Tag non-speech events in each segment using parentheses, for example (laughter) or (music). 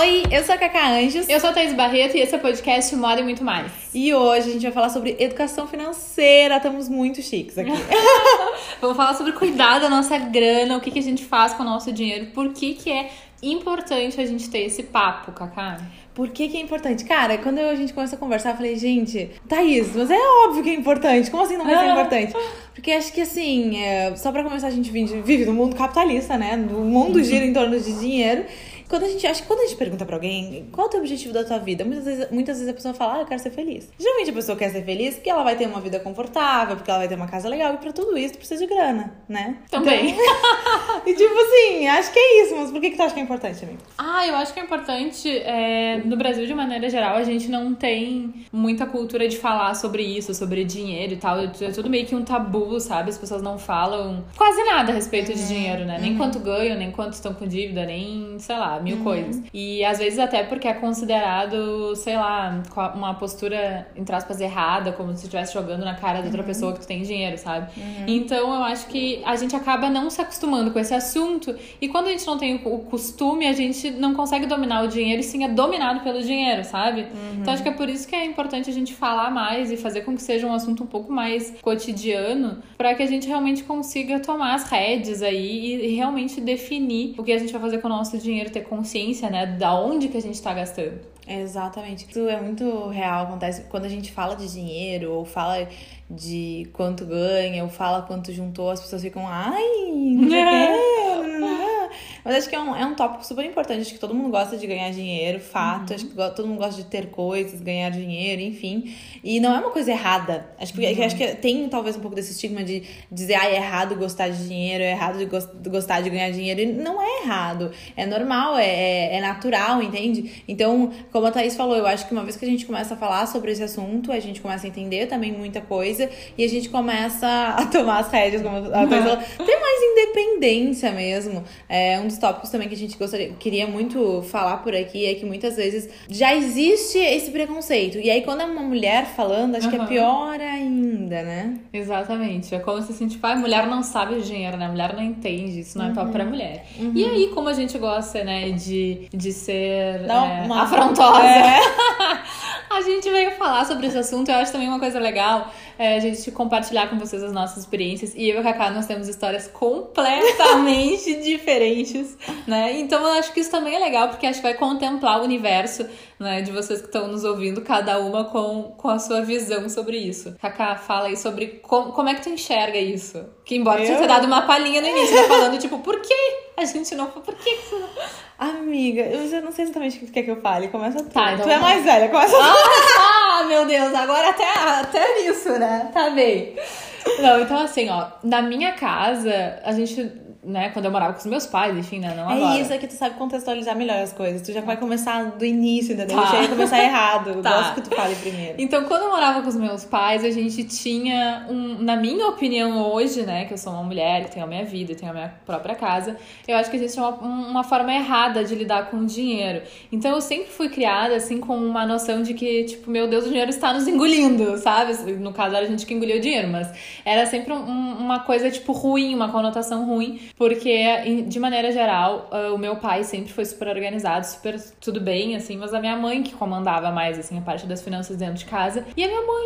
Oi, eu sou a Cacá Anjos. Eu sou a Thaís Barreto e esse é o podcast Moda e Muito Mais. E hoje a gente vai falar sobre educação financeira. Estamos muito chiques aqui. (laughs) Vamos falar sobre cuidar da nossa grana, o que, que a gente faz com o nosso dinheiro, por que, que é importante a gente ter esse papo, Cacá. Por que, que é importante? Cara, quando a gente começou a conversar, eu falei, gente, Thaís, mas é óbvio que é importante. Como assim não vai ser importante? Porque acho que assim, é, só pra começar, a gente vive, vive no mundo capitalista, né? O mundo gira em torno de dinheiro. Quando a gente, acho que quando a gente pergunta pra alguém qual é o teu objetivo da tua vida, muitas vezes, muitas vezes a pessoa fala, ah, eu quero ser feliz. Geralmente a pessoa quer ser feliz porque ela vai ter uma vida confortável, porque ela vai ter uma casa legal, e pra tudo isso tu precisa de grana, né? Também. Então, (laughs) e tipo assim, acho que é isso, mas por que, que tu acha que é importante, amigo? Ah, eu acho que é importante. É, no Brasil, de maneira geral, a gente não tem muita cultura de falar sobre isso, sobre dinheiro e tal. É tudo meio que um tabu, sabe? As pessoas não falam quase nada a respeito de dinheiro, né? Nem quanto ganham, nem quanto estão com dívida, nem, sei lá, mil coisas. E às vezes até porque é considerado, sei lá, uma postura, entre aspas, errada, como se estivesse jogando na cara da outra pessoa que tu tem dinheiro, sabe? Então eu acho que a gente acaba não se acostumando com esse assunto. E quando a gente não tem o costume, a gente não consegue dominar o dinheiro e sim é dominado pelo dinheiro, sabe? Então acho que é por isso que é importante a gente falar mais e fazer com que seja um assunto um pouco mais cotidiano, para que a gente realmente consiga tomar as rédeas aí e realmente definir o que a gente vai fazer com o nosso dinheiro, ter consciência, né, da onde que a gente tá gastando. Exatamente. Isso é muito real, acontece quando a gente fala de dinheiro ou fala de quanto ganha ou fala quanto juntou, as pessoas ficam, ai, não sei o. (laughs) Mas acho que é um, é um tópico super importante. Acho que todo mundo gosta de ganhar dinheiro, fato. Uhum. Acho que todo mundo gosta de ter coisas, ganhar dinheiro, enfim. E não é uma coisa errada. Acho que, uhum. acho que tem talvez um pouco desse estigma de dizer, ah, é errado gostar de dinheiro, é errado de gostar de ganhar dinheiro. E não é errado. É normal, é, é, é natural, entende? Então, como a Thaís falou, eu acho que uma vez que a gente começa a falar sobre esse assunto, a gente começa a entender também muita coisa e a gente começa a (laughs) tomar as rédeas, como a Thaís (laughs) falou, ter mais independência mesmo. É um dos tópicos também que a gente gostaria, queria muito falar por aqui é que muitas vezes já existe esse preconceito. E aí, quando é uma mulher falando, acho uhum. que é pior ainda, né? Exatamente. É como se assim, tipo, a mulher não sabe o dinheiro, né? Mulher não entende, isso não é uhum. pra mulher. Uhum. E aí, como a gente gosta, né, de, de ser não, é, uma... afrontosa. É. (laughs) a gente veio falar sobre esse assunto. Eu acho também uma coisa legal é, a gente compartilhar com vocês as nossas experiências. E eu e a Cacá, nós temos histórias completamente (laughs) diferentes, né? Então eu acho que isso também é legal, porque acho que vai contemplar o universo, né, de vocês que estão nos ouvindo, cada uma com, com a sua visão sobre isso. Cacá, fala aí sobre como, como é que tu enxerga isso. Que embora eu... tenha dado uma palhinha no início, tá falando, tipo, por que a gente não... Por que você não... Amiga, eu já não sei exatamente o que quer que eu fale. Começa tu. Tá, então tu é mais velha, começa tu. Ah, meu Deus, agora até, até nisso, né? Tá bem. Não, então assim, ó, na minha casa, a gente né, quando eu morava com os meus pais, enfim, né, não é agora. É isso, é que tu sabe contextualizar melhor as coisas. Tu já vai começar do início, entendeu? Tá. Já ia começar errado. Tá. Gosto que tu fale primeiro. Então, quando eu morava com os meus pais, a gente tinha um, na minha opinião hoje, né, que eu sou uma mulher, tenho a minha vida, tenho a minha própria casa, eu acho que existe uma, uma forma errada de lidar com o dinheiro. Então, eu sempre fui criada, assim, com uma noção de que, tipo, meu Deus, o dinheiro está nos engolindo, sabe? No caso, era a gente que engoliu o dinheiro, mas era sempre um, uma coisa, tipo, ruim, uma conotação ruim, porque, de maneira geral, uh, o meu pai sempre foi super organizado, super tudo bem, assim, mas a minha mãe que comandava mais, assim, a parte das finanças dentro de casa. E a minha mãe,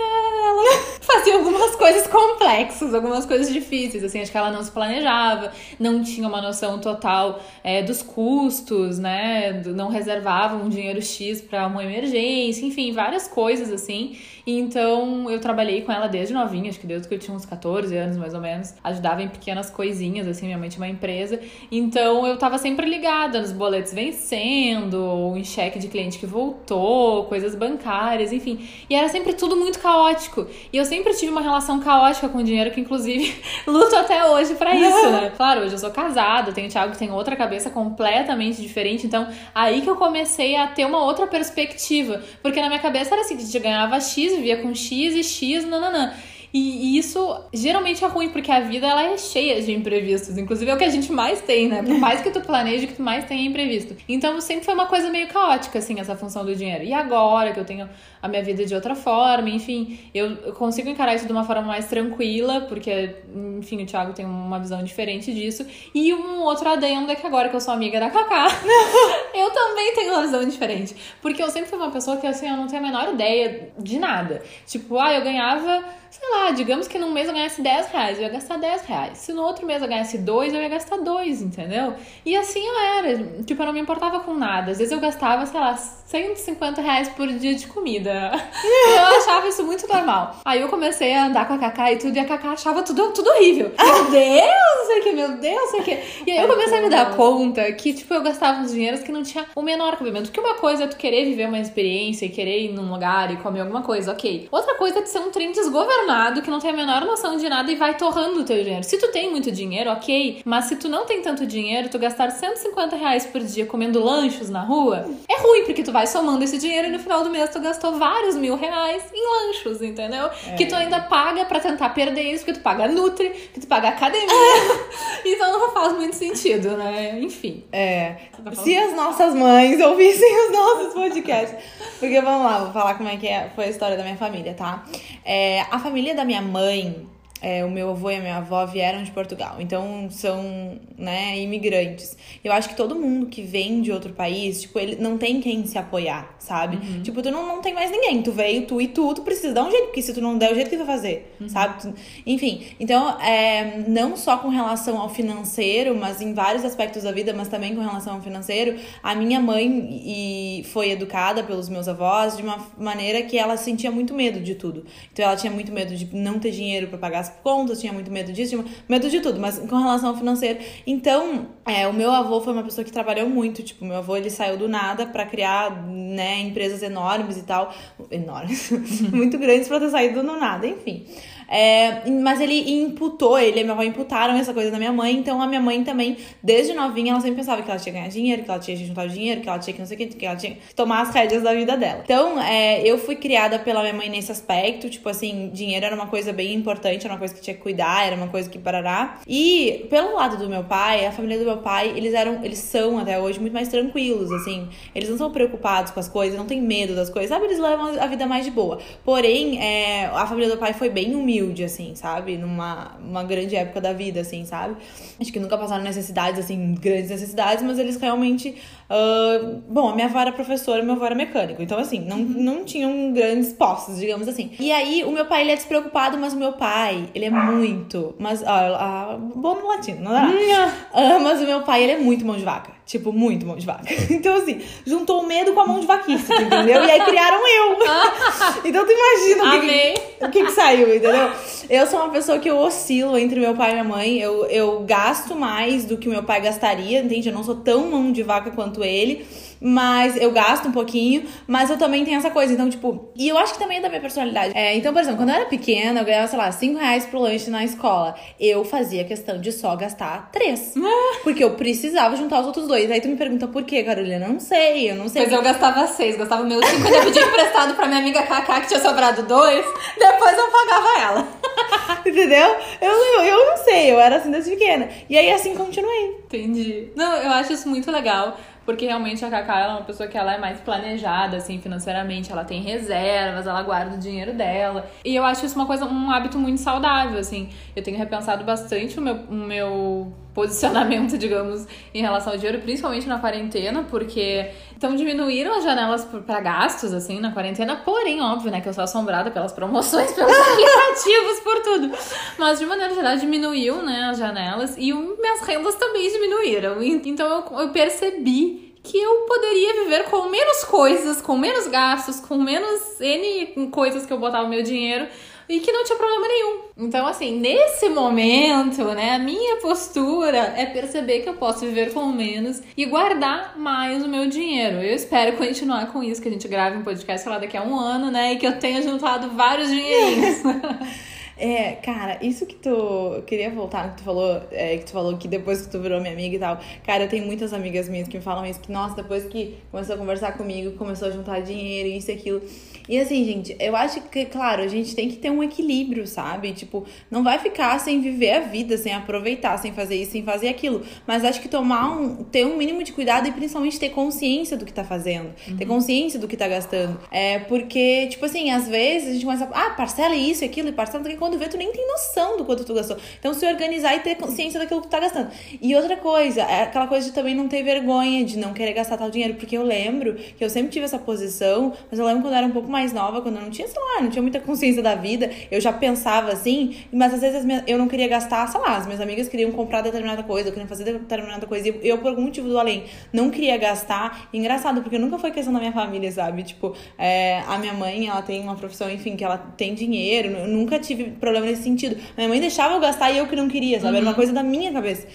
ela (laughs) fazia algumas coisas complexas, algumas coisas difíceis, assim, acho que ela não se planejava, não tinha uma noção total é, dos custos, né, não reservava um dinheiro X para uma emergência, enfim, várias coisas, assim. Então, eu trabalhei com ela desde novinha, acho que desde que eu tinha uns 14 anos, mais ou menos. Ajudava em pequenas coisinhas, assim, minha mãe tinha uma empresa. Então, eu tava sempre ligada nos boletos vencendo, ou em cheque de cliente que voltou, coisas bancárias, enfim. E era sempre tudo muito caótico. E eu sempre tive uma relação caótica com o dinheiro, que inclusive (laughs) luto até hoje para isso, né? (laughs) Claro, hoje eu sou casada, tenho o Thiago que tem outra cabeça completamente diferente. Então, aí que eu comecei a ter uma outra perspectiva. Porque na minha cabeça era assim, que a gente ganhava X vivia com X e X, nananã. E, e, isso geralmente é ruim, porque a vida ela é cheia de imprevistos. Inclusive é o que a gente mais tem, né? Por mais que tu planeje, o que tu mais tem é imprevisto. Então sempre foi uma coisa meio caótica, assim, essa função do dinheiro. E agora que eu tenho a minha vida de outra forma, enfim, eu consigo encarar isso de uma forma mais tranquila, porque, enfim, o Thiago tem uma visão diferente disso. E um outro adendo é que agora que eu sou amiga da Kaká, (laughs) eu também tenho uma visão diferente. Porque eu sempre fui uma pessoa que, assim, eu não tenho a menor ideia de nada. Tipo, ah, eu ganhava sei lá, digamos que num mês eu ganhasse 10 reais, eu ia gastar 10 reais. Se no outro mês eu ganhasse 2, eu ia gastar 2, entendeu? E assim eu era. Tipo, eu não me importava com nada. Às vezes eu gastava, sei lá, 150 reais por dia de comida. (laughs) eu achava isso muito normal. Aí eu comecei a andar com a Cacá e tudo, e a Cacá achava tudo, tudo horrível. Meu (laughs) Deus, não sei o que, meu Deus, não sei o que. E aí eu comecei a me dar conta que, tipo, eu gastava uns dinheiros que não tinha o menor cabimento. Porque uma coisa é tu querer viver uma experiência e querer ir num lugar e comer alguma coisa, ok. Outra coisa é tu ser um trem desgovernado que não tem a menor noção de nada e vai torrando o teu dinheiro. Se tu tem muito dinheiro, ok, mas se tu não tem tanto dinheiro, tu gastar 150 reais por dia comendo lanchos na rua, é ruim, porque tu vai somando esse dinheiro e no final do mês tu gastou vários mil reais em lanchos, entendeu? É. Que tu ainda paga para tentar perder isso, porque tu paga Nutri, que tu paga academia. (laughs) então não faz muito sentido, né? Enfim. É. Tá se as nossas mães ouvissem os nossos podcasts. Porque vamos lá, vou falar como é que é, foi a história da minha família, tá? É, a família da minha mãe é, o meu avô e a minha avó vieram de Portugal, então são, né, imigrantes. Eu acho que todo mundo que vem de outro país, tipo, ele não tem quem se apoiar, sabe? Uhum. Tipo, tu não, não tem mais ninguém, tu veio, tu e tu, tu precisa dar um jeito, porque se tu não der o jeito que tu vai fazer, uhum. sabe? Tu, enfim, então, é, não só com relação ao financeiro, mas em vários aspectos da vida, mas também com relação ao financeiro, a minha mãe e foi educada pelos meus avós de uma maneira que ela sentia muito medo de tudo. Então, ela tinha muito medo de não ter dinheiro para pagar as contas, tinha muito medo disso, tinha medo de tudo, mas com relação ao financeiro. Então, é, o meu avô foi uma pessoa que trabalhou muito, tipo, meu avô ele saiu do nada para criar, né, empresas enormes e tal, enormes, (laughs) muito grandes para ter saído do nada, enfim. É, mas ele imputou, ele e minha avó imputaram essa coisa na minha mãe, então a minha mãe também, desde novinha, ela sempre pensava que ela tinha que ganhar dinheiro, que ela tinha que juntar dinheiro, que ela tinha que não sei o que, que ela tinha que tomar as rédeas da vida dela. Então, é, eu fui criada pela minha mãe nesse aspecto, tipo assim, dinheiro era uma coisa bem importante, era uma coisa que tinha que cuidar, era uma coisa que parará. E pelo lado do meu pai, a família do meu pai, eles eram, eles são até hoje muito mais tranquilos, assim. Eles não são preocupados com as coisas, não têm medo das coisas, sabe? Eles levam a vida mais de boa. Porém, é, a família do pai foi bem humilde humilde, assim, sabe? Numa uma grande época da vida, assim, sabe? Acho que nunca passaram necessidades, assim, grandes necessidades, mas eles realmente. Uh... Bom, a minha avó era professora, meu avô era mecânico. Então, assim, não, uhum. não tinham grandes postos, digamos assim. E aí, o meu pai, ele é despreocupado, mas o meu pai, ele é muito. Mas, ó, bom no latino, não dá? Uh, mas o meu pai, ele é muito mão de vaca. Tipo, muito mão de vaca. (laughs) Então, assim, juntou o medo com a mão de vaquice, entendeu? E aí criaram eu. (laughs) então, tu imagina o que, que, o que, que saiu, entendeu? Eu sou uma pessoa que eu oscilo entre meu pai e minha mãe. Eu, eu gasto mais do que meu pai gastaria, entende? Eu não sou tão mão de vaca quanto ele mas eu gasto um pouquinho, mas eu também tenho essa coisa. Então, tipo, e eu acho que também é da minha personalidade. É, então, por exemplo, quando eu era pequena, eu ganhava, sei lá, 5 reais pro lanche na escola. Eu fazia questão de só gastar 3. (laughs) porque eu precisava juntar os outros dois. Aí tu me pergunta por quê, Carolina? Eu não sei, eu não sei. Pois eu gastava 6, gastava meus 5 eu pedi emprestado pra minha amiga Kaká, que tinha sobrado 2. Depois eu pagava ela. (laughs) Entendeu? Eu, eu, eu não sei, eu era assim desde pequena. E aí assim continuei. Entendi. Não, eu acho isso muito legal porque realmente a Cacá é uma pessoa que ela é mais planejada, assim, financeiramente, ela tem reservas, ela guarda o dinheiro dela. E eu acho isso uma coisa, um hábito muito saudável, assim. Eu tenho repensado bastante o meu, o meu posicionamento, (laughs) digamos, em relação ao dinheiro, principalmente na quarentena, porque então diminuíram as janelas para gastos, assim, na quarentena, porém, óbvio, né, que eu sou assombrada pelas promoções, (laughs) pelos aplicativos, por tudo. Mas, de maneira geral, diminuiu, né, as janelas e minhas rendas também diminuíram. Então, eu, eu percebi que eu poderia viver com menos coisas, com menos gastos, com menos N coisas que eu botava meu dinheiro e que não tinha problema nenhum. Então, assim, nesse momento, né, a minha postura é perceber que eu posso viver com menos e guardar mais o meu dinheiro. Eu espero continuar com isso, que a gente grave um podcast, lá, daqui a um ano, né, e que eu tenha juntado vários dinheirinhos. (laughs) É, cara, isso que tu. Eu queria voltar no que tu falou, é, que tu falou que depois que tu virou minha amiga e tal. Cara, eu tenho muitas amigas minhas que me falam isso, que, nossa, depois que começou a conversar comigo, começou a juntar dinheiro, isso e aquilo. E assim, gente, eu acho que, claro, a gente tem que ter um equilíbrio, sabe? Tipo, não vai ficar sem viver a vida, sem aproveitar, sem fazer isso, sem fazer aquilo. Mas acho que tomar um. ter um mínimo de cuidado e principalmente ter consciência do que tá fazendo. Uhum. Ter consciência do que tá gastando. É porque, tipo assim, às vezes a gente começa a. Ah, parcela isso e aquilo, e parcela. Porque quando vê, tu nem tem noção do quanto tu gastou. Então, se organizar e ter consciência daquilo que tu tá gastando. E outra coisa, é aquela coisa de também não ter vergonha, de não querer gastar tal dinheiro. Porque eu lembro que eu sempre tive essa posição, mas eu lembro quando eu era um pouco mais nova, quando eu não tinha, sei lá, não tinha muita consciência da vida, eu já pensava assim, mas às vezes eu não queria gastar, sei lá, as minhas amigas queriam comprar determinada coisa, eu queria fazer determinada coisa, e eu, por algum motivo do além, não queria gastar. Engraçado, porque nunca foi questão da minha família, sabe? Tipo, é, a minha mãe, ela tem uma profissão, enfim, que ela tem dinheiro, eu nunca tive problema nesse sentido. Minha mãe deixava eu gastar e eu que não queria, sabe? Era uma uhum. coisa da minha cabeça.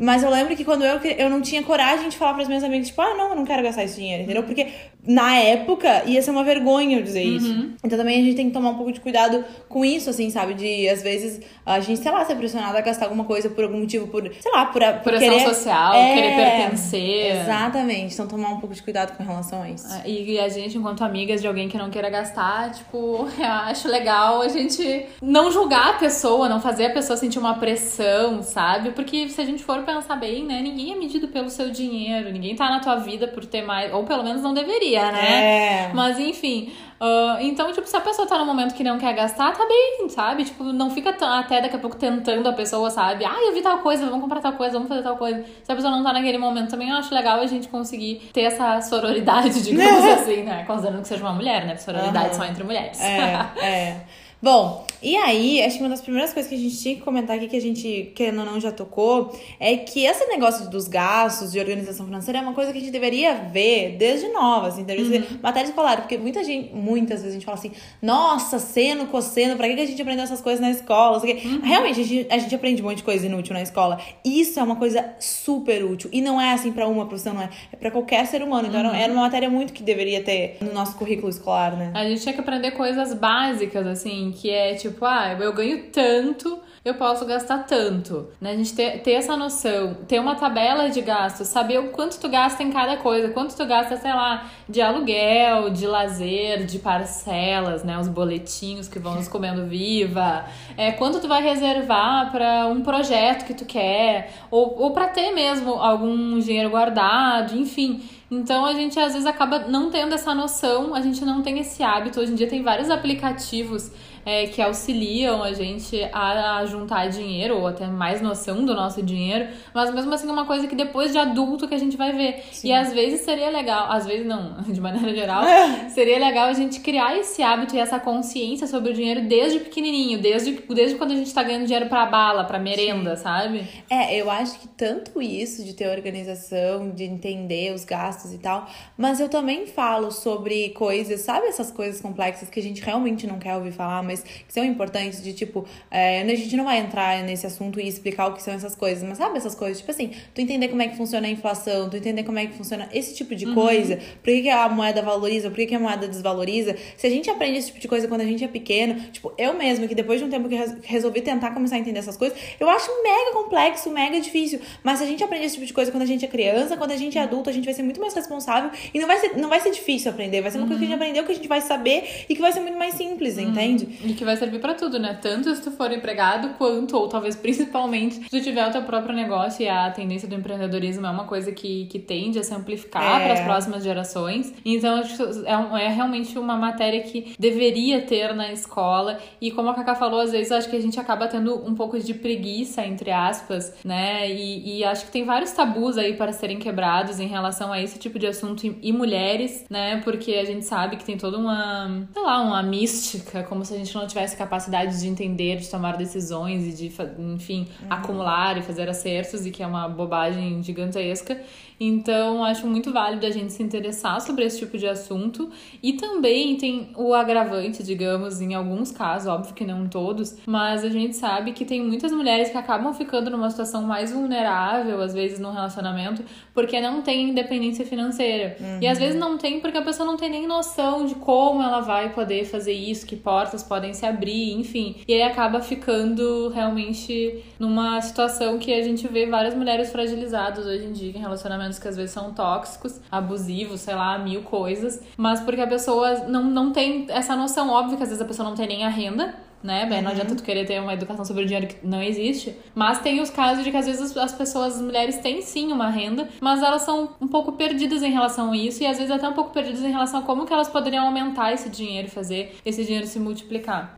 Mas eu lembro que quando eu, eu não tinha coragem de falar para as minhas amigas, tipo, ah, não, eu não quero gastar esse dinheiro, entendeu? Porque na época ia ser uma vergonha eu dizer uhum. isso. Então também a gente tem que tomar um pouco de cuidado com isso, assim, sabe? De às vezes a gente, sei lá, ser pressionada a gastar alguma coisa por algum motivo, por, sei lá, por, por, por querer... social, é, querer pertencer. Exatamente. Então tomar um pouco de cuidado com relação a isso. É, e a gente, enquanto amigas de alguém que não queira gastar, tipo, (laughs) eu acho legal a gente não julgar a pessoa, não fazer a pessoa sentir uma pressão, sabe? Porque se a gente for pensar bem, né, ninguém é medido pelo seu dinheiro, ninguém tá na tua vida por ter mais, ou pelo menos não deveria né? É. Mas enfim. Uh, então, tipo, se a pessoa tá no momento que não quer gastar, tá bem, sabe? Tipo, não fica até daqui a pouco tentando a pessoa, sabe? Ah, eu vi tal coisa, vamos comprar tal coisa, vamos fazer tal coisa. Se a pessoa não tá naquele momento também, eu acho legal a gente conseguir ter essa sororidade, (laughs) digamos (laughs) assim, né? Considerando que seja uma mulher, né? Sororidade uhum. só entre mulheres. É, (laughs) é. Bom, e aí, acho que uma das primeiras coisas que a gente tinha que comentar aqui, que a gente, querendo ou não, já tocou, é que esse negócio dos gastos, de organização financeira, é uma coisa que a gente deveria ver desde nova, assim, deveria uhum. matéria escolar, porque muita gente, muitas vezes a gente fala assim, nossa, seno, cosseno, pra que a gente aprendeu essas coisas na escola? Uhum. Realmente, a gente, a gente aprende um monte de coisa inútil na escola. Isso é uma coisa super útil. E não é assim pra uma profissão, não é. É pra qualquer ser humano. Então, uhum. era uma matéria muito que deveria ter no nosso currículo escolar, né? A gente tinha que aprender coisas básicas, assim, que é tipo, ah, eu ganho tanto, eu posso gastar tanto. Né? A gente ter, ter essa noção, ter uma tabela de gastos, saber o quanto tu gasta em cada coisa, quanto tu gasta, sei lá, de aluguel, de lazer, de parcelas, né? Os boletinhos que vão nos comendo viva, é, quanto tu vai reservar para um projeto que tu quer, ou, ou para ter mesmo algum dinheiro guardado, enfim. Então a gente às vezes acaba não tendo essa noção, a gente não tem esse hábito. Hoje em dia tem vários aplicativos é, que auxiliam a gente a, a, juntar dinheiro, ou até mais noção do nosso dinheiro, mas mesmo assim é uma coisa que depois de adulto que a gente vai ver. Sim. E às vezes seria legal, às vezes não, (laughs) de maneira geral, (laughs) seria legal a gente criar esse hábito e essa consciência sobre o dinheiro desde pequenininho, desde, desde quando a gente tá ganhando dinheiro pra bala, pra merenda, Sim. sabe? É, eu acho que tanto isso de ter organização, de entender os gastos e tal, mas eu também falo sobre coisas, sabe essas coisas complexas que a gente realmente não quer ouvir falar, mas que são importantes, de tipo, é, a gente não vai entrar nesse assunto e explicar o que são essas coisas, mas sabe essas coisas? Tipo assim, tu entender como é que funciona a inflação, tu entender como é que funciona esse tipo de uhum. coisa, por que, que, a moeda valoriza, por que, que a moeda desvaloriza. Se a gente aprende esse tipo de coisa quando a gente é pequeno, tipo, eu mesmo, que depois de um tempo que resolvi tentar começar a entender essas coisas, eu acho mega complexo, mega difícil. Mas se a gente aprende esse tipo de coisa quando a gente é criança, quando a gente é adulto, a gente vai ser muito mais responsável e não vai ser, não vai ser difícil aprender, vai ser uma uhum. coisa que a gente uhum. aprendeu, que a gente vai saber e que vai ser muito mais simples, uhum. entende? E que vai servir para tudo, né? Tanto se tu for empregado, quanto, ou talvez principalmente, se tu tiver o teu próprio negócio e a tendência do empreendedorismo é uma coisa que, que tende a se amplificar é. para as próximas gerações. Então, é, é realmente uma matéria que deveria ter na escola. E como a Cacá falou, às vezes acho que a gente acaba tendo um pouco de preguiça, entre aspas, né? E, e acho que tem vários tabus aí para serem quebrados em relação a esse tipo de assunto e, e mulheres, né? Porque a gente sabe que tem toda uma, sei lá, uma mística, como se a gente não tivesse capacidade de entender, de tomar decisões e de, enfim, uhum. acumular e fazer acertos, e que é uma bobagem gigantesca. Então, acho muito válido a gente se interessar sobre esse tipo de assunto. E também tem o agravante, digamos, em alguns casos, óbvio que não todos, mas a gente sabe que tem muitas mulheres que acabam ficando numa situação mais vulnerável, às vezes, no relacionamento, porque não tem independência financeira. Uhum. E às vezes não tem porque a pessoa não tem nem noção de como ela vai poder fazer isso, que portas pode podem se abrir, enfim. E aí acaba ficando realmente numa situação que a gente vê várias mulheres fragilizadas hoje em dia em relacionamentos que às vezes são tóxicos, abusivos, sei lá, mil coisas, mas porque a pessoa não, não tem essa noção óbvia que às vezes a pessoa não tem nem a renda, né? Bem, não adianta tu querer ter uma educação sobre o dinheiro que não existe. Mas tem os casos de que às vezes as pessoas, as mulheres têm sim uma renda, mas elas são um pouco perdidas em relação a isso e às vezes até um pouco perdidas em relação a como que elas poderiam aumentar esse dinheiro fazer esse dinheiro se multiplicar.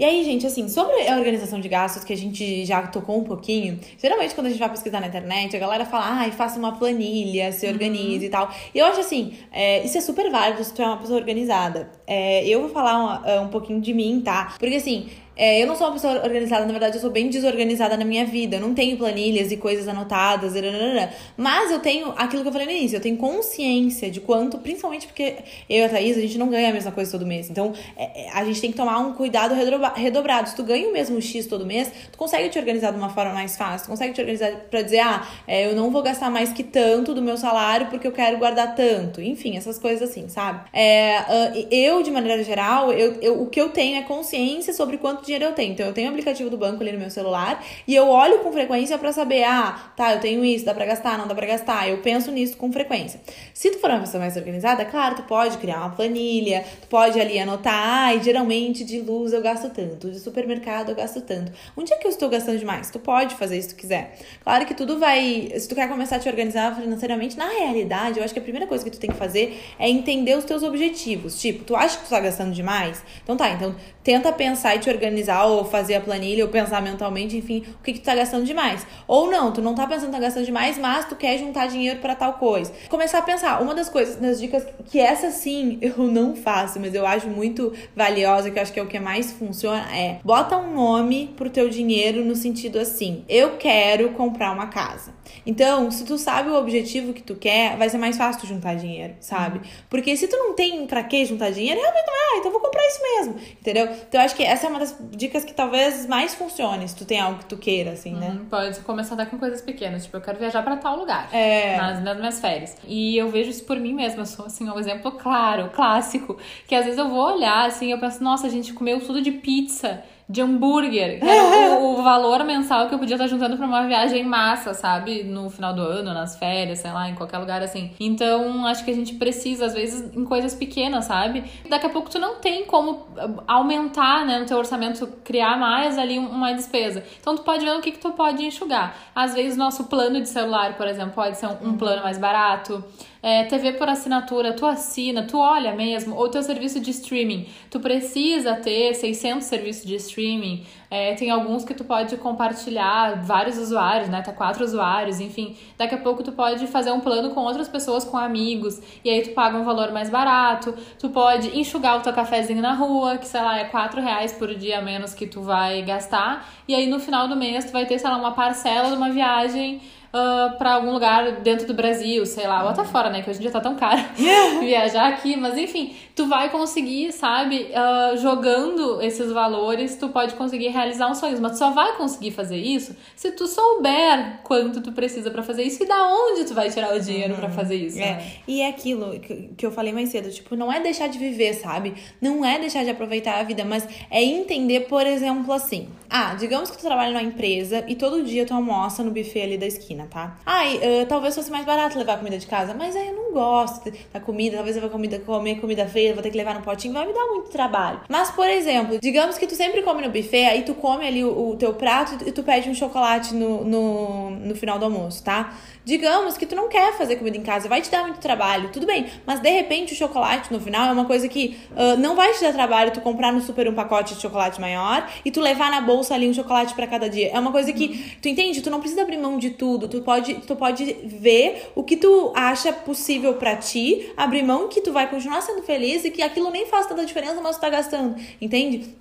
E aí, gente, assim, sobre a organização de gastos, que a gente já tocou um pouquinho, geralmente quando a gente vai pesquisar na internet, a galera fala, ai, faça uma planilha, se organize uhum. e tal. E eu acho assim, é, isso é super válido se tu é uma pessoa organizada. É, eu vou falar um, um pouquinho de mim, tá? Porque assim, é, eu não sou uma pessoa organizada, na verdade, eu sou bem desorganizada na minha vida. Eu não tenho planilhas e coisas anotadas, mas eu tenho aquilo que eu falei no início, eu tenho consciência de quanto, principalmente porque eu e a Thaís, a gente não ganha a mesma coisa todo mês. Então, é, é a gente tem que tomar um cuidado redobrado. Se tu ganha o mesmo X todo mês, tu consegue te organizar de uma forma mais fácil, tu consegue te organizar pra dizer, ah, é, eu não vou gastar mais que tanto do meu salário porque eu quero guardar tanto. Enfim, essas coisas assim, sabe? É, uh, eu, de maneira geral, eu, eu, o que eu tenho é consciência sobre quanto dinheiro eu tenho. Então eu tenho o aplicativo do banco ali no meu celular e eu olho com frequência para saber, ah, tá, eu tenho isso, dá para gastar, não dá para gastar. Eu penso nisso com frequência. Se tu for uma pessoa mais organizada, claro, tu pode criar uma planilha, tu pode ali anotar, e geralmente de luz eu gasto tanto, de supermercado eu gasto tanto. Um dia que eu estou gastando demais, tu pode fazer isso se tu quiser. Claro que tudo vai, se tu quer começar a te organizar financeiramente, na realidade, eu acho que a primeira coisa que tu tem que fazer é entender os teus objetivos. Tipo, tu acha que tu tá gastando demais? Então tá, então tenta pensar e te organizar ou fazer a planilha ou pensar mentalmente, enfim, o que, que tu tá gastando demais. Ou não, tu não tá pensando que tá gastando demais, mas tu quer juntar dinheiro para tal coisa. Começar a pensar, uma das coisas, das dicas que essa sim eu não faço, mas eu acho muito valiosa, que eu acho que é o que mais funciona, é bota um nome pro teu dinheiro no sentido assim, eu quero comprar uma casa. Então, se tu sabe o objetivo que tu quer, vai ser mais fácil tu juntar dinheiro, sabe? Uhum. Porque se tu não tem para que juntar dinheiro, realmente não é, ah, então vou comprar isso mesmo, entendeu? Então, eu acho que essa é uma das dicas que talvez mais funcione, se tu tem algo que tu queira, assim, né? Uhum, pode começar a dar com coisas pequenas, tipo, eu quero viajar para tal lugar, é. nas, nas minhas férias. E eu vejo isso por mim mesma, eu sou, assim, um exemplo claro, clássico, que às vezes eu vou olhar, assim, eu penso, nossa, a gente comeu tudo de pizza, de hambúrguer, que era o, o, valor mensal que eu podia estar juntando para uma viagem massa, sabe? No final do ano, nas férias, sei lá, em qualquer lugar assim. Então, acho que a gente precisa, às vezes, em coisas pequenas, sabe? Daqui a pouco tu não tem como ah, aumentar, né, no teu orçamento, criar mais ali uma despesa. Então, tu pode ver o que, que tu pode enxugar. Às vezes, nosso plano de celular, por exemplo, pode ser um, um plano mais barato. É, TV por assinatura, tu assina, tu olha mesmo, ou teu serviço de streaming, tu precisa ter 600 serviços de streaming, é, tem alguns que tu pode compartilhar vários usuários, né, tá quatro usuários, enfim, daqui a pouco tu pode fazer um plano com outras pessoas, com amigos, e aí tu paga um valor mais barato, tu pode enxugar o teu cafezinho na rua, que sei lá, é quatro reais por dia a menos que tu vai gastar, e aí no final do mês tu vai ter, sei lá, uma parcela de uma viagem uh, ah, para algum lugar dentro do Brasil, sei lá, ou até fora, né? Que hoje em dia tá tão caro (laughs) (laughs) viajar aqui, mas enfim, tu vai conseguir, sabe, uh, jogando esses valores, tu pode conseguir realizar um sonho, mas tu só vai conseguir fazer isso se tu souber quanto tu precisa para fazer isso e da onde tu vai tirar o dinheiro uhum. para fazer isso. É. Né? E é aquilo que eu falei mais cedo, tipo, não é deixar de viver, sabe? Não é deixar de aproveitar a vida, mas é entender, por exemplo, assim. Ah, digamos que tu trabalha numa empresa e todo dia tu almoça no buffet ali da esquina, tá? Ai, uh, talvez fosse mais barato levar comida de casa, mas aí eu não gosto da comida, talvez eu vou comida, comer comida feia, vou ter que levar no potinho, vai me dar muito trabalho. Mas, por exemplo, digamos que tu sempre come no buffet, aí tu come ali o, o teu prato e tu pede um chocolate no, no, no final do almoço, tá? Digamos que tu não quer fazer comida em casa, vai te dar muito trabalho, tudo bem, mas de repente o chocolate no final é uma coisa que uh, não vai te dar trabalho tu comprar no super um pacote de chocolate maior e tu levar na bolsa ali um chocolate para cada dia. É uma coisa que, tu entende? Tu não precisa abrir mão de tudo, tu pode, tu pode ver o que tu acha possível para ti, abrir mão que tu vai continuar sendo feliz e que aquilo nem faz tanta diferença, mas tu tá gastando, entende?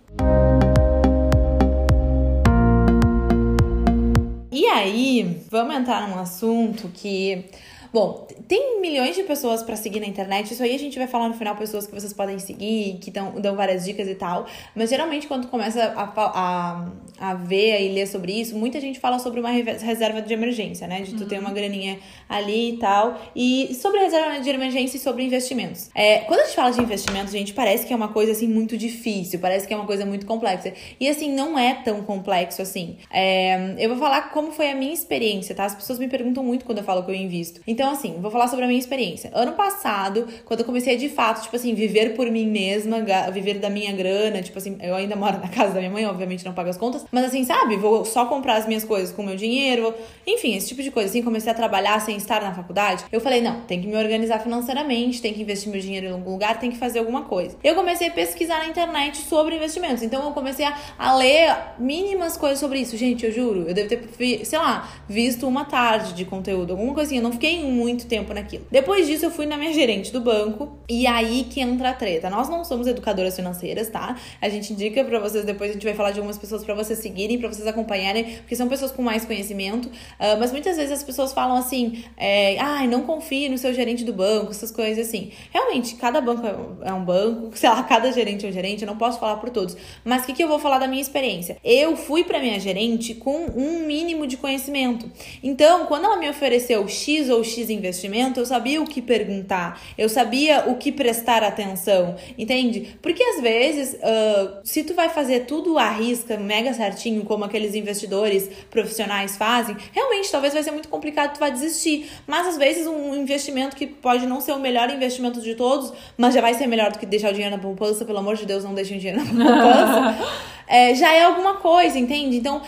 E aí, vamos entrar num assunto que Bom, tem milhões de pessoas para seguir na internet. Isso aí a gente vai falar no final, pessoas que vocês podem seguir, que dão, dão várias dicas e tal. Mas geralmente, quando começa a, a, a ver e ler sobre isso, muita gente fala sobre uma reserva de emergência, né? De tu uhum. ter uma graninha ali e tal. E sobre reserva de emergência e sobre investimentos. É, quando a gente fala de investimentos, gente, parece que é uma coisa assim muito difícil, parece que é uma coisa muito complexa. E assim, não é tão complexo assim. É, eu vou falar como foi a minha experiência, tá? As pessoas me perguntam muito quando eu falo que eu invisto. Então, assim, vou falar sobre a minha experiência. Ano passado, quando eu comecei de fato, tipo assim, viver por mim mesma, viver da minha grana, tipo assim, eu ainda moro (laughs) na casa da minha mãe, obviamente não pago as contas, mas assim, sabe, vou só comprar as minhas coisas com meu dinheiro, enfim, esse tipo de coisa. Assim, comecei a trabalhar sem estar na faculdade. Eu falei, não, tem que me organizar financeiramente, tem que investir meu dinheiro em algum lugar, tem que fazer alguma coisa. Eu comecei a pesquisar na internet sobre investimentos. Então eu comecei a, a ler mínimas coisas sobre isso. Gente, eu juro, eu devo ter, sei lá, visto uma tarde de conteúdo, alguma coisinha. Eu não fiquei muito tempo naquilo. Depois disso, eu fui na minha gerente do banco e aí que entra a treta. Nós não somos educadoras financeiras, tá? A gente indica para vocês, depois a gente vai falar de algumas pessoas para vocês seguirem, para vocês acompanharem, porque são pessoas com mais conhecimento. Uh, mas muitas vezes as pessoas falam assim: é, ah, não confie no seu gerente do banco, essas coisas assim. Realmente, cada banco é um banco, (laughs) sei lá, cada gerente é um gerente, eu não posso falar por todos. Mas o que, que eu vou falar da minha experiência? Eu fui para minha gerente com um mínimo de conhecimento. Então, quando ela me ofereceu X ou X investimento, eu sabia o que perguntar, eu sabia o que prestar atenção, entende? Porque às vezes, uh, se tu vai fazer tudo à risca, mega certinho, como aqueles investidores profissionais fazem, realmente talvez vai ser muito complicado, tu vai desistir. Mas às vezes um investimento que pode não ser o melhor investimento de todos, mas já vai ser melhor do que deixar o dinheiro na poupança, pelo amor de Deus, não deixem o dinheiro na (laughs) poupança. É, já é alguma coisa, entende? Então,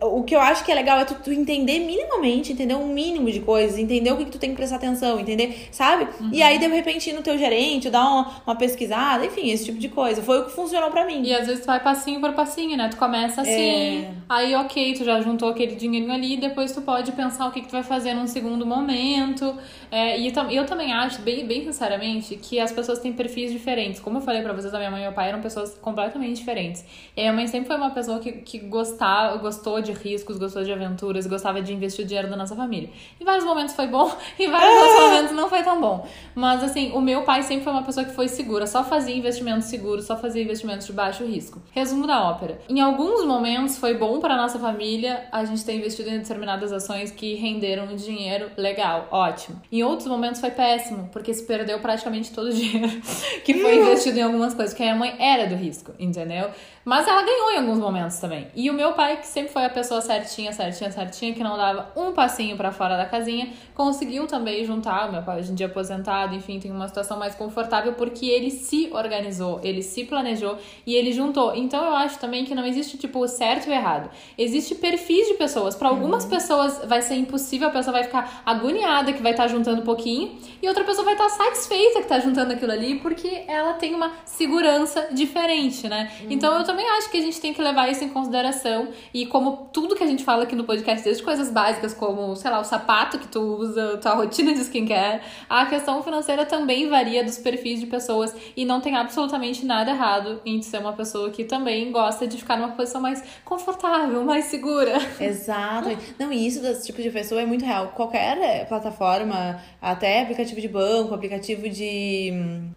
o que eu acho que é legal é tu, tu, entender minimamente, entender um mínimo de coisas, entender o que, que tu tem que prestar atenção, entender, sabe? Uhum. E aí, de repente, ir no teu gerente, dar uma, uma, pesquisada, enfim, esse tipo de coisa. Foi o que funcionou para mim. E às vezes tu vai passinho por passinho, né? Tu começa assim, é... aí ok, tu já juntou aquele dinheirinho ali, depois tu pode pensar o que, que tu vai fazer num segundo momento. É, e eu, eu também acho, bem, bem sinceramente, que as pessoas têm perfis diferentes. Como eu falei pra vocês, a minha mãe e meu pai eram pessoas completamente diferentes. E a minha mãe sempre foi uma pessoa que, que gostava, gostou de riscos, gostou de aventuras, gostava de investir o dinheiro da nossa família. Em vários momentos foi bom, (laughs) em vários outros momentos não foi tão bom. Mas assim, o meu pai sempre foi uma pessoa que foi segura, só fazia investimentos seguros, só fazia investimentos de baixo risco. Resumo da ópera. Em alguns momentos foi bom para nossa família a gente ter investido em determinadas ações que renderam dinheiro legal, ótimo. Em outros momentos foi péssimo, porque se perdeu praticamente todo o (laughs) dinheiro que foi investido em algumas coisas, porque a minha mãe era do risco, entendeu? Mas ela ganhou em alguns momentos também. E o meu pai, que sempre foi a pessoa certinha, certinha, certinha, que não dava um passinho para fora da casinha, conseguiu também juntar. O meu pai hoje em dia aposentado, enfim, tem uma situação mais confortável porque ele se organizou, ele se planejou e ele juntou. Então eu acho também que não existe tipo certo e errado. Existe perfis de pessoas. Para algumas uhum. pessoas vai ser impossível, a pessoa vai ficar agoniada que vai estar tá juntando um pouquinho, e outra pessoa vai estar tá satisfeita que está juntando aquilo ali porque ela tem uma segurança diferente, né? Uhum. Então eu também acho que a gente tem que levar isso em consideração. E como tudo que a gente fala aqui no podcast, desde coisas básicas como, sei lá, o sapato que tu usa, tua rotina de skincare, a questão financeira também varia dos perfis de pessoas e não tem absolutamente nada errado em ser uma pessoa que também gosta de ficar numa posição mais confortável, mais segura. Exato. Não, e isso desse tipo de pessoa é muito real. Qualquer plataforma, até aplicativo de banco, aplicativo de.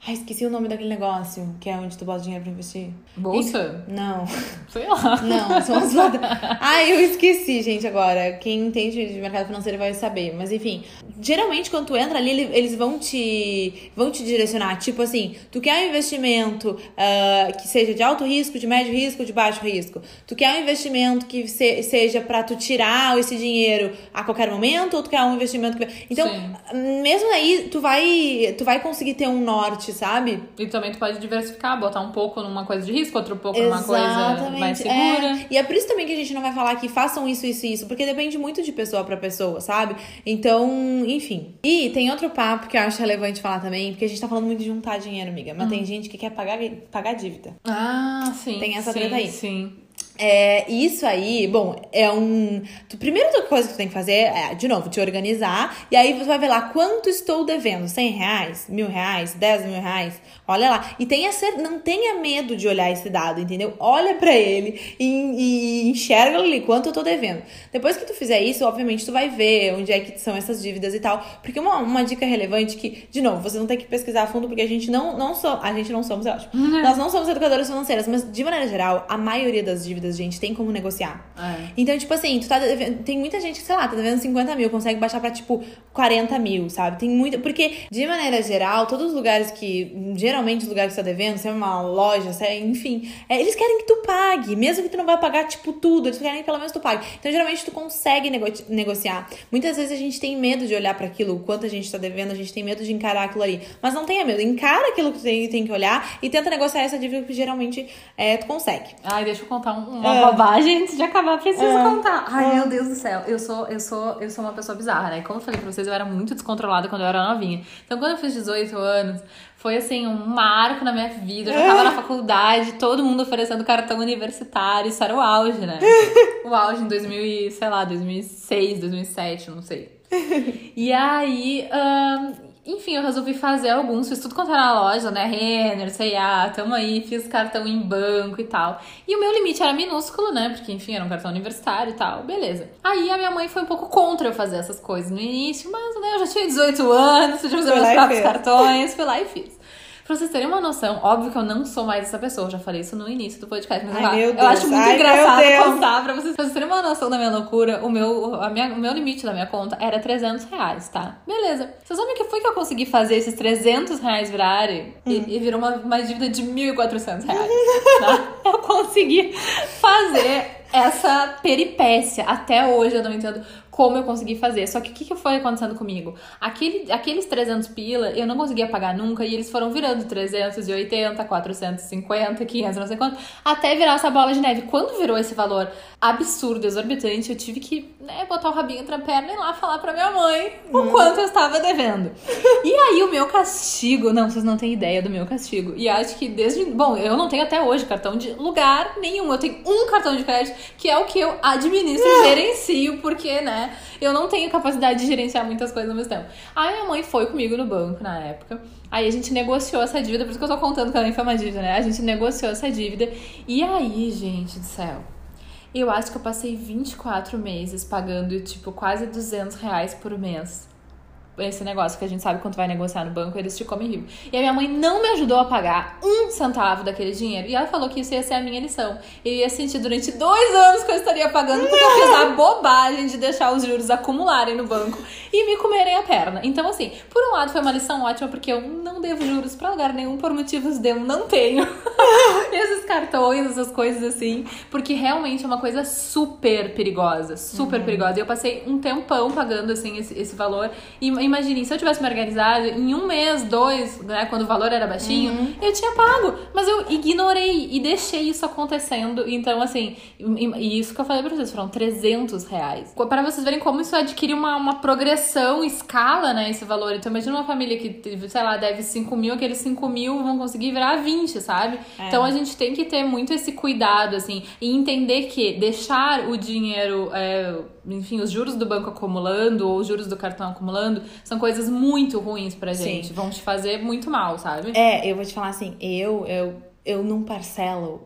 Ai, esqueci o nome daquele negócio, que é onde tu bota dinheiro pra investir. Bolsa? Não. Sei lá. Não, são as Ai, eu esqueci, gente, agora. Quem entende de mercado financeiro vai saber. Mas enfim, geralmente quando tu entra ali, eles vão te vão te direcionar. Tipo assim, tu quer um investimento uh, que seja de alto risco, de médio risco, de baixo risco. Tu quer um investimento que se, seja para tu tirar esse dinheiro a qualquer momento, ou tu quer um investimento que. Então, Sim. mesmo aí, tu vai, tu vai conseguir ter um norte, sabe? E também tu pode diversificar, botar um pouco numa coisa de risco, outro pouco numa coisa mais segura. É. E é por isso também que a gente não vai falar que façam isso, isso e isso, porque depende muito de pessoa para pessoa, sabe? Então, enfim. E tem outro papo que eu acho relevante falar também, porque a gente tá falando muito de juntar dinheiro, amiga. Mas tem uhum. gente que quer pagar, pagar dívida. Ah, sim. Tem essa sim, treta aí. Sim. É, isso aí, bom, é um. Tu, primeira coisa que tu tem que fazer é, de novo, te organizar. E aí você vai ver lá quanto estou devendo: 100 reais, mil reais, 10 mil reais. Olha lá. E tenha ser, não tenha medo de olhar esse dado, entendeu? Olha para ele e, e, enxerga ali quanto eu tô devendo. Depois que tu fizer isso, obviamente tu vai ver onde é que são essas dívidas e tal. Porque uma, uma dica relevante que, de novo, você não tem que pesquisar a fundo, porque a gente não, não so, a gente não somos, é ótimo. Uhum. Nós não somos educadoras financeiras, mas de maneira geral, a maioria das dívidas, gente, tem como negociar. É. Então, tipo assim, tu tá devendo, tem muita gente que, sei lá, tá devendo 50 mil, consegue baixar pra, tipo, 40 mil, sabe? Tem muita. Porque, de maneira geral, todos os lugares que. Geralmente, os lugares que você tá devendo, se é uma loja, se é, enfim, é, eles querem que tu pague. Mesmo que tu não vai pagar, tipo, tudo, eles querem que pelo menos tu pague. Então, geralmente, tu consegue nego negociar. Muitas vezes a gente tem medo de olhar para aquilo, o quanto a gente tá devendo, a gente tem medo de encarar aquilo ali. Mas não tenha medo, encara aquilo que tu tem, tem que olhar e tenta negociar essa dívida que geralmente é, tu consegue. Ai, deixa eu contar uma ah. bobagem antes de acabar. Preciso ah. contar. Ai, meu Deus do céu. Eu sou, eu sou, eu sou uma pessoa bizarra, né? Como eu falei pra vocês, eu era muito descontrolada quando eu era novinha. Então, quando eu fiz 18 anos, foi assim, um marco na minha vida. Eu já tava na (laughs) faculdade, todo mundo oferecendo cartão universitário. Isso era o auge, né? (laughs) O auge em 2000, sei lá, 2006, 2007, não sei. (laughs) E aí, um, enfim, eu resolvi fazer alguns, fiz tudo quanto era na loja, né? Renner, C&A, tamo aí, fiz cartão em banco e tal. E o meu limite era minúsculo, né? Porque, enfim, era um cartão universitário e tal, beleza. Aí a minha mãe foi um pouco contra eu fazer essas coisas no início, mas, né, eu já tinha 18 anos, podia fazer meus próprios cartões, fui lá e fiz. Pra vocês terem uma noção, óbvio que eu não sou mais essa pessoa, eu já falei isso no início do podcast, mas Ai, eu, eu acho muito Ai, engraçado contar pra vocês. Pra vocês terem uma noção da minha loucura, o meu, a minha, o meu limite da minha conta era 300 reais, tá? Beleza. Vocês sabem o que foi que eu consegui fazer esses 300 reais virarem? Hum. E, e virou uma, uma dívida de 1.400 reais, tá? (laughs) Eu consegui fazer essa peripécia. Até hoje eu não entendo como eu consegui fazer. Só que o que, que foi acontecendo comigo? Aquele, aqueles 300 pila eu não conseguia pagar nunca e eles foram virando 380, 450, 500, não sei quanto, até virar essa bola de neve. Quando virou esse valor absurdo, exorbitante, eu tive que né, botar o rabinho entre a perna e lá falar pra minha mãe o hum. quanto eu estava devendo. e aí o meu castigo, não, vocês não têm ideia do meu castigo. E acho que desde. Bom, eu não tenho até hoje cartão de lugar nenhum. Eu tenho um cartão de crédito que é o que eu administro e gerencio, porque, né? Eu não tenho capacidade de gerenciar muitas coisas ao mesmo tempo. Aí minha mãe foi comigo no banco na época. Aí a gente negociou essa dívida, por isso que eu tô contando que ela foi uma dívida, né? A gente negociou essa dívida. E aí, gente do céu, eu acho que eu passei 24 meses pagando, tipo, quase 200 reais por mês esse negócio que a gente sabe quando vai negociar no banco, eles te comem rio. E a minha mãe não me ajudou a pagar um centavo daquele dinheiro. E ela falou que isso ia ser a minha lição. Eu ia sentir durante dois anos que eu estaria pagando porque eu fiz a bobagem de deixar os juros acumularem no banco e me comerem a perna. Então, assim, por um lado foi uma lição ótima porque eu não devo juros pra lugar nenhum por motivos de eu não tenho (laughs) esses cartões, essas coisas assim. Porque realmente é uma coisa super perigosa, super uhum. perigosa. E eu passei um tempão pagando, assim, esse, esse valor. E imagine, se eu tivesse me organizado, em um mês, dois, né, quando o valor era baixinho, uhum. eu tinha pago. Mas eu ignorei e deixei isso acontecendo. Então, assim, e isso que eu falei pra vocês, foram 300 reais. Para vocês verem como isso adquire uma, uma progressão, escala, né, esse valor. Então, imagina uma família que, sei lá, deve 5 mil, aqueles 5 mil vão conseguir virar 20, sabe? É. Então, a gente tem que ter muito esse cuidado, assim, e entender que deixar o dinheiro, é, enfim, os juros do banco acumulando ou os juros do cartão acumulando são coisas muito ruins pra gente. Sim. Vão te fazer muito mal, sabe? É, eu vou te falar assim, eu, eu, eu não parcelo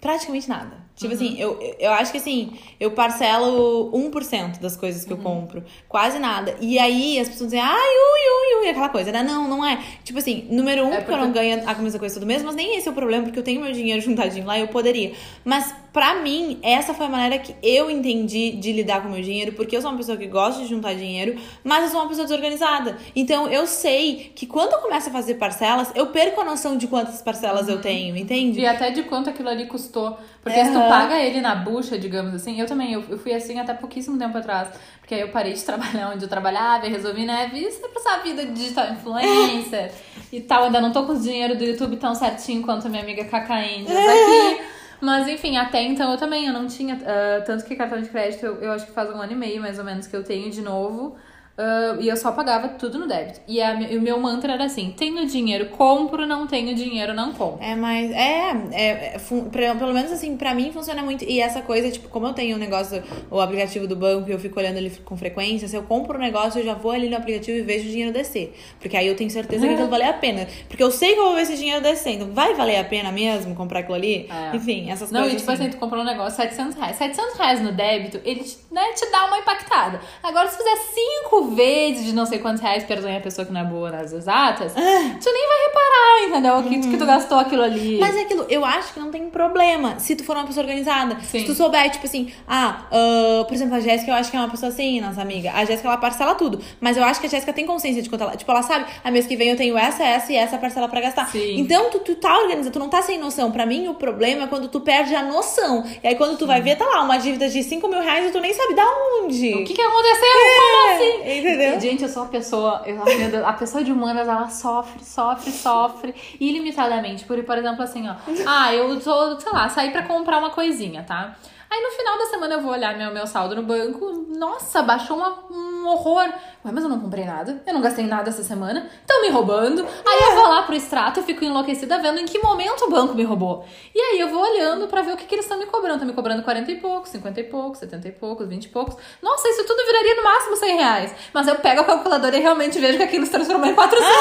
praticamente nada. Tipo assim, uhum. assim, eu, eu acho que assim, eu parcelo 1% das coisas que uhum. eu compro. Quase nada. E aí as pessoas dizem, ai, ui, ui, ui, aquela coisa, né? Não, não é. Tipo assim, número um, é porque eu não ganho a mesma coisa todo mês, mas nem esse é o problema, porque eu tenho meu dinheiro (laughs) juntadinho lá e eu poderia. Mas pra mim, essa foi a maneira que eu entendi de lidar com o meu dinheiro, porque eu sou uma pessoa que gosta de juntar dinheiro, mas eu sou uma pessoa desorganizada. Então eu sei que quando eu começo a fazer parcelas, eu perco a noção de quantas parcelas uhum. eu tenho, entende? E até de quanto aquilo ali custou. Porque uhum. se tu paga ele na bucha, digamos assim, eu também, eu, eu fui assim até pouquíssimo tempo atrás. Porque aí eu parei de (laughs) trabalhar onde eu trabalhava e resolvi, né, vir pra essa vida de digital influencer (laughs) e tal. Ainda não tô com o dinheiro do YouTube tão certinho quanto a minha amiga Caca Índias aqui. Mas enfim, até então eu também, eu não tinha. Uh, tanto que cartão de crédito, eu, eu acho que faz um ano e meio mais ou menos que eu tenho de novo. Uh, e eu só pagava tudo no débito. E, a, e o meu mantra era assim: tenho dinheiro, compro, não tenho dinheiro, não compro. É, mas é, é, é pra, pelo menos assim, pra mim funciona muito. E essa coisa, tipo, como eu tenho o um negócio, o aplicativo do banco e eu fico olhando ele com frequência, se eu compro um negócio, eu já vou ali no aplicativo e vejo o dinheiro descer. Porque aí eu tenho certeza que aquilo vale a pena. Porque eu sei que eu vou ver esse dinheiro descendo. Vai valer a pena mesmo comprar aquilo ali? É. Enfim, essas não, coisas. Não, e tipo assim, assim, tu comprou um negócio 700 reais. 700 reais no débito, ele né, te dá uma impactada. Agora, se fizer vezes de não sei quantos reais, perdoem a pessoa que não é boa nas exatas, tu nem vai reparar, entendeu? Que, que tu gastou aquilo ali. Mas é aquilo, eu acho que não tem problema se tu for uma pessoa organizada. Sim. Se tu souber, tipo assim, ah, uh, por exemplo, a Jéssica, eu acho que é uma pessoa assim, nossa amiga. A Jéssica, ela parcela tudo. Mas eu acho que a Jéssica tem consciência de quanto ela. Tipo, ela sabe, a mês que vem eu tenho essa, essa e essa parcela pra gastar. Sim. Então, tu, tu tá organizada, tu não tá sem noção. Pra mim, o problema é quando tu perde a noção. E aí, quando tu vai ver, tá lá, uma dívida de 5 mil reais e tu nem sabe da onde. O que que aconteceu? É, Como assim? Entendeu? Gente, eu sou a pessoa. Eu, a pessoa de humanas, ela sofre, sofre, sofre ilimitadamente. Por, por exemplo, assim, ó. (laughs) Ah, eu tô, sei lá, saí pra comprar uma coisinha, tá? Aí no final da semana eu vou olhar meu, meu saldo no banco. Nossa, baixou uma, um horror. Ué, mas eu não comprei nada. Eu não gastei nada essa semana. Estão me roubando. Aí eu vou lá pro extrato e fico enlouquecida vendo em que momento o banco me roubou. E aí eu vou olhando para ver o que, que eles estão me cobrando. Estão me cobrando 40 e poucos, 50 e poucos, 70 e poucos, 20 e poucos. Nossa, isso tudo viraria no máximo 100 reais. Mas eu pego a calculadora e realmente vejo que aquilo se transformou em 400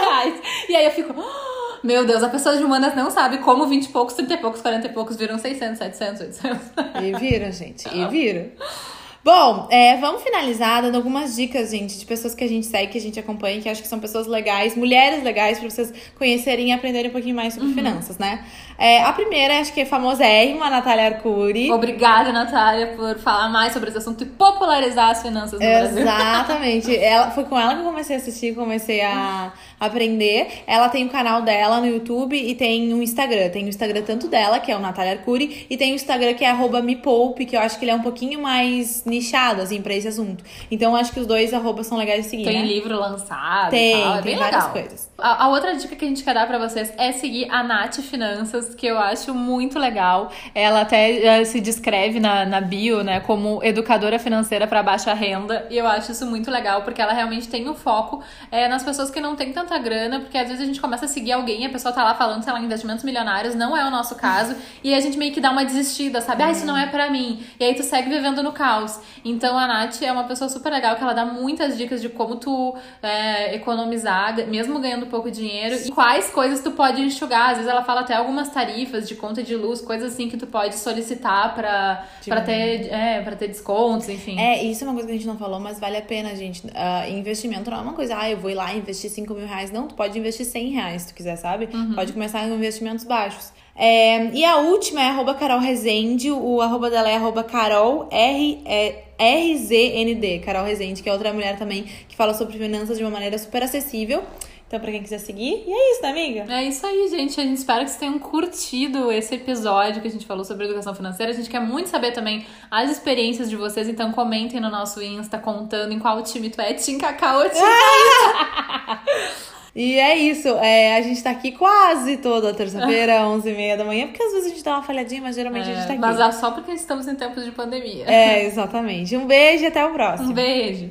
reais. E aí eu fico. (gasps) Meu Deus, a pessoa de humanas não sabe como 20 e poucos, 30 e poucos, 40 e poucos viram 600, 700, 800. E viram, gente, e viram. Bom, é, vamos finalizar dando algumas dicas, gente, de pessoas que a gente segue, que a gente acompanha, que acho que são pessoas legais, mulheres legais, para vocês conhecerem e aprenderem um pouquinho mais sobre uhum. finanças, né? É, a primeira, acho que é famosérrima, a Natália Arcuri. Obrigada, Natália, por falar mais sobre esse assunto e popularizar as finanças no Exatamente. Brasil. Exatamente. ela, foi com ela que eu comecei a assistir, comecei a aprender. Ela tem o canal dela no YouTube e tem um Instagram. Tem o Instagram tanto dela, que é o Natália Arcuri, e tem o Instagram que é arroba me poupe, que eu acho que ele é um pouquinho mais nichado, assim, pra esse assunto. Então, acho que os dois arrobas são legais de seguir, Tem né? livro lançado Tem, tal, é tem várias legal. coisas. A, a, outra dica que a gente quer dar pra vocês é seguir a Nath Finanças, que eu acho muito legal. Ela até uh, se descreve na, na bio, né, como educadora financeira para baixa renda. E eu acho isso muito legal, porque ela realmente tem o foco é, nas pessoas que não têm tanta grana, porque às vezes a gente começa a seguir alguém e a pessoa tá lá falando, sei lá, investimentos milionários, não é o nosso caso, e a gente meio que dá uma desistida, sabe? Ah, isso não é para mim. E aí tu segue vivendo no caos. Então a Nath é uma pessoa super legal, que ela dá muitas dicas de como tu é, economizar, mesmo ganhando pouco dinheiro, e quais coisas tu pode enxugar. Às vezes ela fala até algumas tarifas de conta de luz, coisas assim que tu pode solicitar pra, tipo, pra, ter, é, pra ter descontos, enfim. É, isso é uma coisa que a gente não falou, mas vale a pena, gente. Uh, investimento não é uma coisa, ah, eu vou ir lá investir 5 mil reais. Não, tu pode investir 100 reais se tu quiser, sabe? Uhum. Pode começar com investimentos baixos. É, e a última é arroba Carol Rezende, o arroba dela é arroba Carol R, é, RZND, Carol Rezende, que é outra mulher também que fala sobre finanças de uma maneira super acessível. Então, pra quem quiser seguir, e é isso, né, amiga? É isso aí, gente. A gente espera que vocês tenham curtido esse episódio que a gente falou sobre educação financeira. A gente quer muito saber também as experiências de vocês, então comentem no nosso Insta contando em qual time tu é, Tim Cacau ou Tim (laughs) E é isso, é, a gente tá aqui quase toda terça-feira, (laughs) 11h30 da manhã, porque às vezes a gente dá uma falhadinha, mas geralmente é, a gente tá aqui. Mas é só porque estamos em tempos de pandemia. É, exatamente. Um beijo e até o próximo. Um beijo.